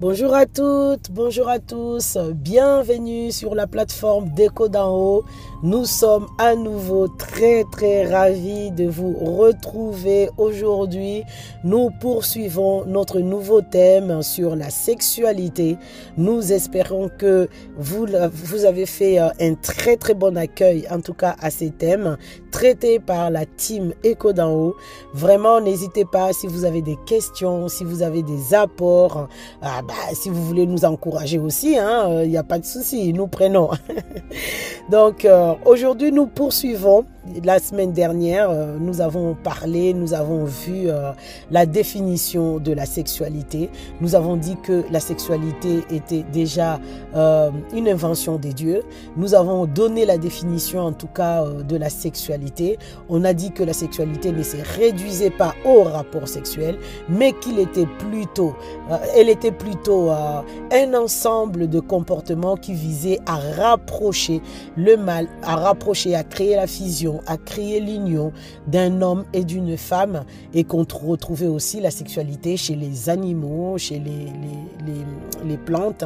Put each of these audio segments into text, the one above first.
Bonjour à toutes, bonjour à tous, bienvenue sur la plateforme Déco d'en haut. Nous sommes à nouveau très très ravis de vous retrouver aujourd'hui. Nous poursuivons notre nouveau thème sur la sexualité. Nous espérons que vous, avez fait euh, un très très bon accueil en tout cas à ces thèmes traités par la team Éco d'en haut. Vraiment, n'hésitez pas si vous avez des questions, si vous avez des apports. Ah, bah, si vous voulez nous encourager aussi, il hein, n'y a pas de souci, nous prenons. Donc euh, aujourd'hui, nous poursuivons la semaine dernière, euh, nous avons parlé, nous avons vu euh, la définition de la sexualité. Nous avons dit que la sexualité était déjà euh, une invention des dieux. Nous avons donné la définition en tout cas de la sexualité. On a dit que la sexualité ne se réduisait pas au rapport sexuel, mais qu'il était plutôt, elle était plutôt un ensemble de comportements qui visaient à rapprocher le mal, à rapprocher, à créer la fusion à créer l'union d'un homme et d'une femme et qu'on retrouvait aussi la sexualité chez les animaux, chez les, les, les, plantes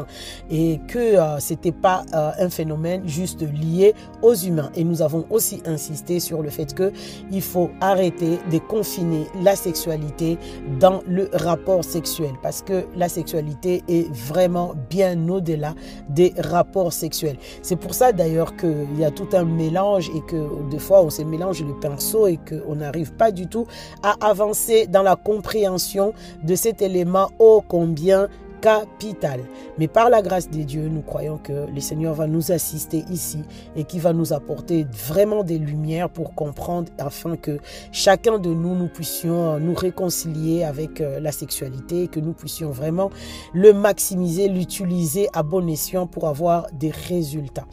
et que euh, c'était pas euh, un phénomène juste lié aux humains. Et nous avons aussi insisté sur le fait que il faut arrêter de confiner la sexualité dans le rapport sexuel parce que la sexualité est vraiment bien au-delà des rapports sexuels. C'est pour ça d'ailleurs qu'il y a tout un mélange et que des fois on se mélange le pinceau et qu'on n'arrive pas du tout à avancer dans la compréhension de cet élément ô combien capital. Mais par la grâce de Dieu, nous croyons que le Seigneur va nous assister ici et qui va nous apporter vraiment des lumières pour comprendre afin que chacun de nous, nous puissions nous réconcilier avec euh, la sexualité, que nous puissions vraiment le maximiser, l'utiliser à bon escient pour avoir des résultats.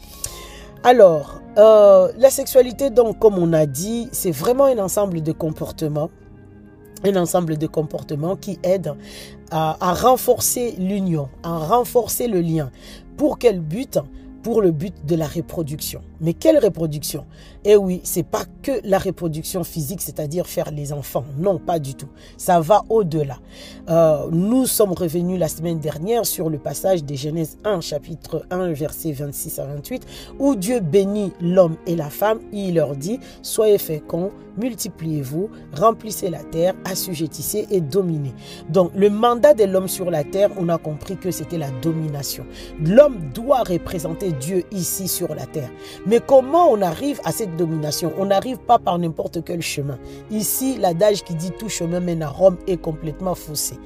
Alors, euh, la sexualité, donc, comme on a dit, c'est vraiment un ensemble de comportements, un ensemble de comportements qui aident à, à renforcer l'union, à renforcer le lien. Pour quel but? Pour le but de la reproduction. Mais quelle reproduction? Eh oui, c'est pas que la reproduction physique, c'est-à-dire faire les enfants. Non, pas du tout. Ça va au-delà. Euh, nous sommes revenus la semaine dernière sur le passage des Genèse 1, chapitre 1, versets 26 à 28, où Dieu bénit l'homme et la femme. Il leur dit, soyez féconds, multipliez-vous, remplissez la terre, assujettissez et dominez. Donc, le mandat de l'homme sur la terre, on a compris que c'était la domination. L'homme doit représenter Dieu ici sur la terre. Mais comment on arrive à cette domination? On n'arrive pas par n'importe quel chemin. Ici, l'adage qui dit tout chemin mène à Rome est complètement faussé.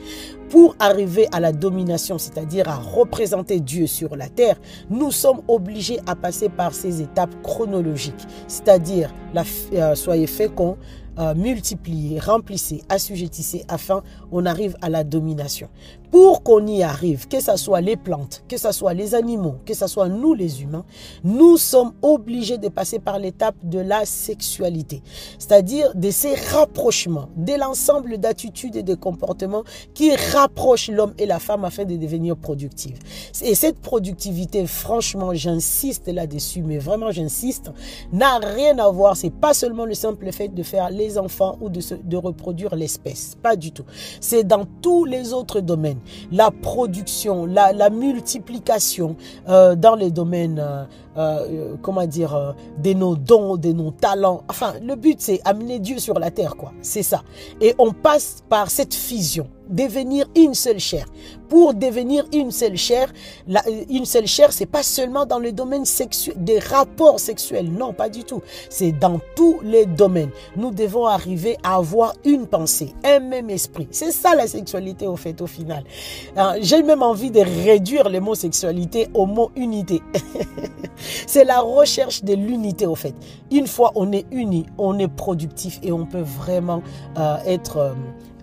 Pour arriver à la domination, c'est-à-dire à représenter Dieu sur la terre, nous sommes obligés à passer par ces étapes chronologiques, c'est-à-dire euh, soyez féconds, euh, multipliez, remplissez, assujettissez afin on arrive à la domination. Pour qu'on y arrive, que ce soit les plantes, que ce soit les animaux, que ce soit nous les humains, nous sommes obligés de passer par l'étape de la sexualité, c'est-à-dire de ces rapprochements, de l'ensemble d'attitudes et de comportements qui rapprochent l'homme et la femme afin de devenir productifs. Et cette productivité, franchement, j'insiste là-dessus, mais vraiment j'insiste, n'a rien à voir, c'est pas seulement le simple fait de faire les enfants ou de, de reproduire l'espèce, pas du tout. C'est dans tous les autres domaines la production, la, multiplication euh, dans les domaines, euh, euh, comment dire, de nos dons, de nos talents. Enfin, le but, c'est amener Dieu sur la terre, quoi. C'est ça. Et on passe par cette fusion devenir une seule chair. Pour devenir une seule chair, la, une seule chair, c'est pas seulement dans le domaine sexuel, des rapports sexuels, non, pas du tout. C'est dans tous les domaines. Nous devons arriver à avoir une pensée, un même esprit. C'est ça la sexualité au fait, au final. J'ai même envie de réduire le mot sexualité au mot unité. c'est la recherche de l'unité au fait. Une fois on est uni, on est productif et on peut vraiment euh, être euh,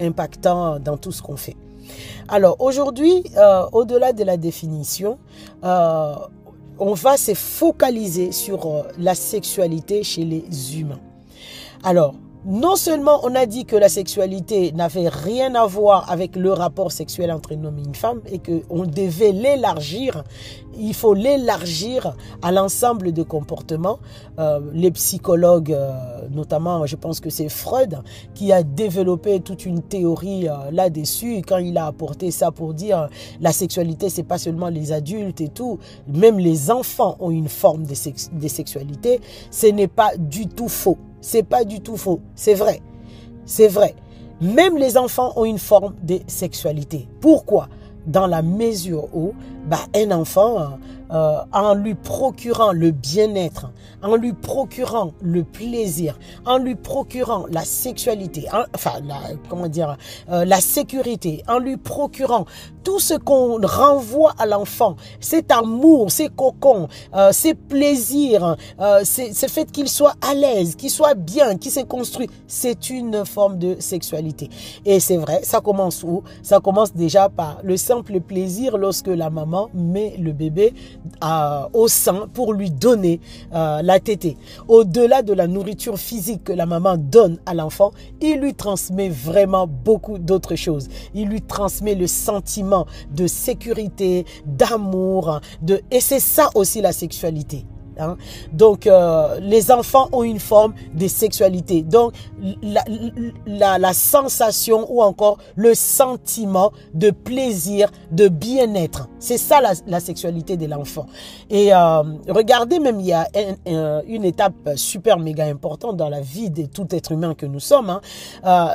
impactant dans tout ce qu'on fait. Alors aujourd'hui, euh, au-delà de la définition, euh, on va se focaliser sur euh, la sexualité chez les humains. Alors, non seulement on a dit que la sexualité n'avait rien à voir avec le rapport sexuel entre un homme et une femme et qu'on devait l'élargir, il faut l'élargir à l'ensemble de comportements. Euh, les psychologues, euh, notamment, je pense que c'est Freud qui a développé toute une théorie euh, là-dessus quand il a apporté ça pour dire la sexualité, c'est pas seulement les adultes et tout, même les enfants ont une forme de sexualité. Ce n'est pas du tout faux. C'est pas du tout faux. C'est vrai. C'est vrai. Même les enfants ont une forme de sexualité. Pourquoi? Dans la mesure où bah, un enfant euh, en lui procurant le bien-être, en lui procurant le plaisir, en lui procurant la sexualité, enfin, la, comment dire, euh, la sécurité, en lui procurant tout ce qu'on renvoie à l'enfant, cet amour, ces cocons, euh, ces plaisirs, euh, ce fait qu'il soit à l'aise, qu'il soit bien, qu'il s'est construit, c'est une forme de sexualité. Et c'est vrai, ça commence où? Ça commence déjà par le simple plaisir lorsque la maman met le bébé au sein pour lui donner euh, la tétée. Au-delà de la nourriture physique que la maman donne à l'enfant, il lui transmet vraiment beaucoup d'autres choses. Il lui transmet le sentiment de sécurité, d'amour, de et c'est ça aussi la sexualité. Hein. Donc, euh, les enfants ont une forme de sexualité. Donc, la, sensation ou encore le sentiment de plaisir, de bien-être. C'est ça la, sexualité de l'enfant. Et euh, regardez, même il y a une étape super méga importante dans la vie de tout être humain que nous sommes. Hein. Euh,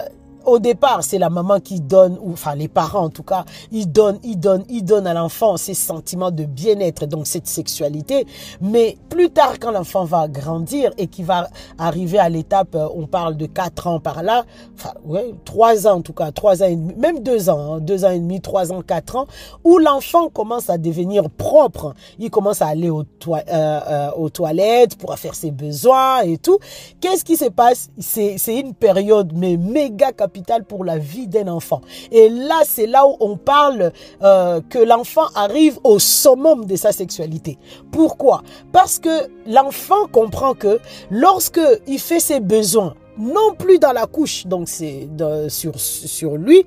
au départ, c'est la maman qui donne, ou enfin les parents en tout cas, ils donnent, ils donnent, ils donnent à l'enfant ces sentiments de bien-être, donc cette sexualité. Mais plus tard, quand l'enfant va grandir et qu'il va arriver à l'étape, euh, on parle de 4 ans par là, enfin ouais, 3 ans en tout cas, 3 ans et demi, même 2 ans, 2 hein, ans et demi, 3 ans, 4 ans, où l'enfant commence à devenir propre. Il commence à aller aux, euh, euh, aux toilettes pour faire ses besoins et tout. Qu'est-ce qui se passe? C'est une période mais méga capitale pour la vie d'un enfant. Et là, c'est là où on parle euh, que l'enfant arrive au summum de sa sexualité. Pourquoi? Parce que l'enfant comprend que lorsque il fait ses besoins, non plus dans la couche, donc c'est sur, lui,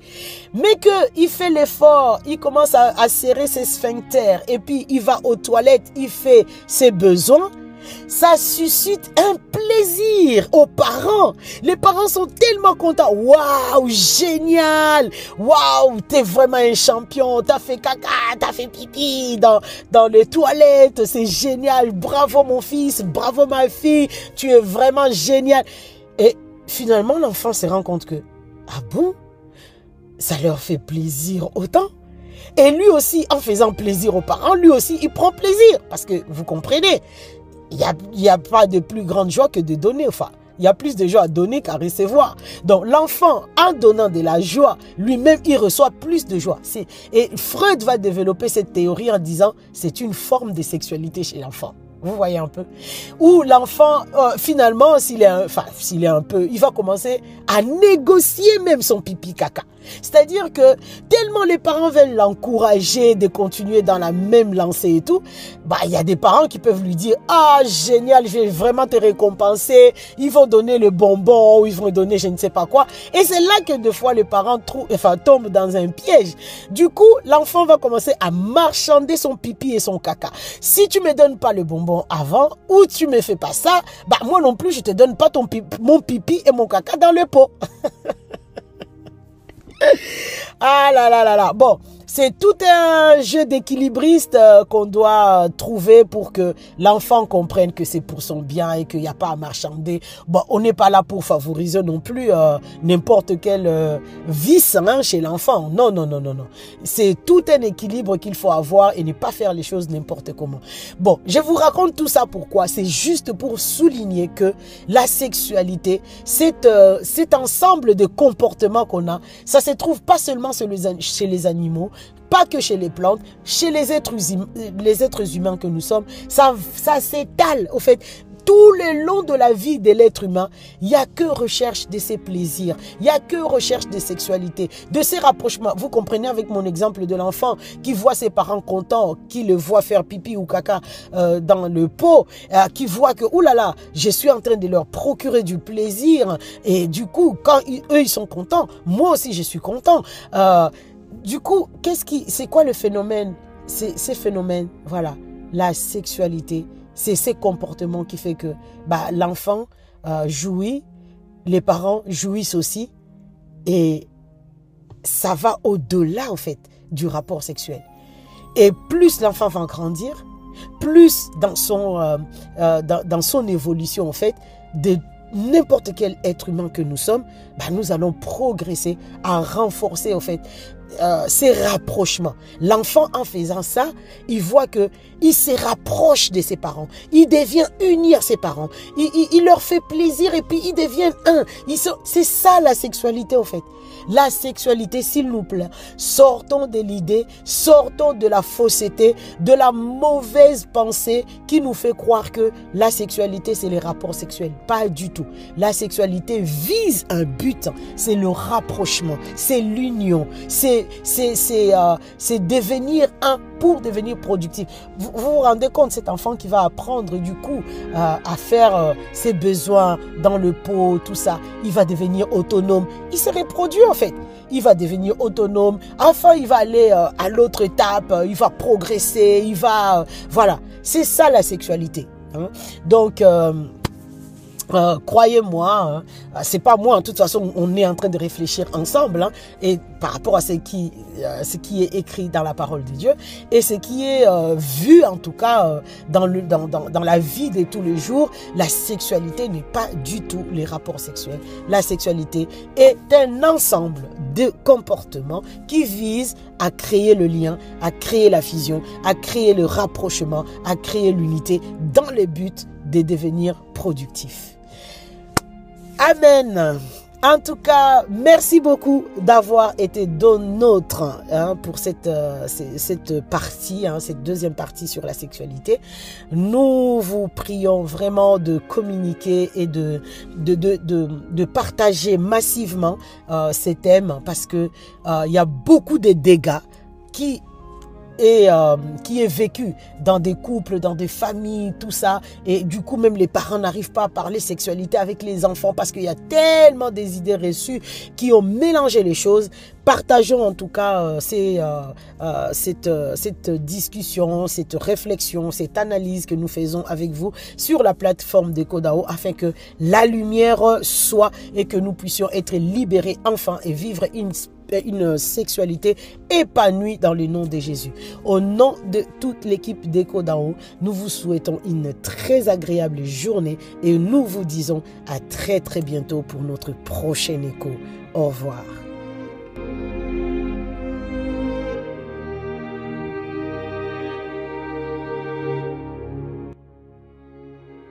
mais qu'il fait l'effort, il commence à, à serrer ses sphincters et puis il va aux toilettes, il fait ses besoins, ça suscite un plaisir aux parents. Les parents sont tellement contents. Waouh, génial. Waouh, t'es vraiment un champion. T'as fait caca, t'as fait pipi dans, dans les toilettes. C'est génial. Bravo mon fils, bravo ma fille. Tu es vraiment génial. Et finalement, l'enfant se rend compte que, ah bon, ça leur fait plaisir autant? Et lui aussi, en faisant plaisir aux parents, lui aussi, il prend plaisir. Parce que vous comprenez, il n'y a, a pas de plus grande joie que de donner. Enfin, il y a plus de joie à donner qu'à recevoir. Donc l'enfant, en donnant de la joie, lui-même, il reçoit plus de joie. Et Freud va développer cette théorie en disant c'est une forme de sexualité chez l'enfant. Vous voyez un peu Où l'enfant, euh, finalement, s'il est, enfin, s'il est un peu, il va commencer à négocier même son pipi caca. C'est-à-dire que tellement les parents veulent l'encourager de continuer dans la même lancée et tout, bah il y a des parents qui peuvent lui dire ah génial, je vais vraiment te récompenser, ils vont donner le bonbon ou ils vont donner je ne sais pas quoi. Et c'est là que des fois les parents trouvent, tombent dans un piège. Du coup, l'enfant va commencer à marchander son pipi et son caca. Si tu me donnes pas le bonbon avant ou tu me fais pas ça, bah moi non plus je te donne pas ton mon pipi et mon caca dans le pot. ah là là là là. Bon, c'est tout un jeu d'équilibriste euh, qu'on doit trouver pour que l'enfant comprenne que c'est pour son bien et qu'il n'y a pas à marchander. Bon, on n'est pas là pour favoriser non plus euh, n'importe quel euh, vice hein, chez l'enfant. Non, non, non, non, non. C'est tout un équilibre qu'il faut avoir et ne pas faire les choses n'importe comment. Bon, je vous raconte tout ça pourquoi. C'est juste pour souligner que la sexualité, c'est cet ensemble de comportements qu'on a, ça se trouve pas seulement chez les animaux, pas que chez les plantes, chez les êtres, les êtres humains que nous sommes, ça, ça s'étale. Au fait, tout le long de la vie de l'être humain, il n'y a que recherche de ses plaisirs, il n'y a que recherche de sexualité, de ses rapprochements. Vous comprenez avec mon exemple de l'enfant qui voit ses parents contents, qui le voit faire pipi ou caca euh, dans le pot, euh, qui voit que, oulala, là là, je suis en train de leur procurer du plaisir. Et du coup, quand eux, ils sont contents, moi aussi, je suis content. Euh, du coup, qu'est-ce qui, c'est quoi le phénomène? C'est ces phénomènes, voilà, la sexualité, c'est ces comportements qui fait que bah, l'enfant euh, jouit, les parents jouissent aussi, et ça va au-delà en fait du rapport sexuel. Et plus l'enfant va grandir, plus dans son, euh, euh, dans, son évolution en fait, de n'importe quel être humain que nous sommes, bah, nous allons progresser à renforcer en fait euh, ces rapprochements. L'enfant, en faisant ça, il voit que il se rapproche de ses parents. Il devient uni à ses parents. Il, leur fait plaisir et puis ils deviennent un. C'est ça la sexualité, en fait. La sexualité, s'il nous plaît, sortons de l'idée, sortons de la fausseté, de la mauvaise pensée qui nous fait croire que la sexualité, c'est les rapports sexuels. Pas du tout. La sexualité vise un but, c'est le rapprochement, c'est l'union, c'est euh, devenir un pour devenir productif. Vous vous, rendez compte, cet enfant qui va apprendre du coup euh, à faire euh, ses besoins dans le pot, tout ça, il va devenir autonome. Il se reproduit en fait. Il va devenir autonome. Enfin, il va aller à l'autre étape, il va progresser, il va... voilà, c'est ça la sexualité. Hein. Donc... Euh, croyez-moi, hein, c'est pas moi. De toute façon, on est en train de réfléchir ensemble hein, et par rapport à ce qui, euh, ce qui est écrit dans la parole de Dieu et ce qui est euh, vu en tout cas dans, le, dans, dans, dans, la vie de tous les jours. La sexualité n'est pas du tout les rapports sexuels. La sexualité est un ensemble de comportements qui visent à créer le lien, à créer la fusion, à créer le rapprochement, à créer l'unité dans le but de devenir productif. Amen. En tout cas, merci beaucoup d'avoir été dans notre hein, pour cette, euh, partie, hein, cette deuxième partie sur la sexualité. Nous vous prions vraiment de communiquer et de, de, de, de, partager massivement euh, ces thèmes parce que euh, il y a beaucoup de dégâts qui et euh, qui est vécu dans des couples, dans des familles, tout ça. Et du coup, même les parents n'arrivent pas à parler sexualité avec les enfants parce qu'il y a tellement des idées reçues qui ont mélangé les choses. Partageons en tout cas euh, euh, cette, cette discussion, cette réflexion, cette analyse que nous faisons avec vous sur la plateforme de Kodao afin que la lumière soit et que nous puissions être libérés enfin et vivre une une sexualité épanouie dans le nom de Jésus. Au nom de toute l'équipe d'Echo d'en nous vous souhaitons une très agréable journée et nous vous disons à très très bientôt pour notre prochain écho. Au revoir.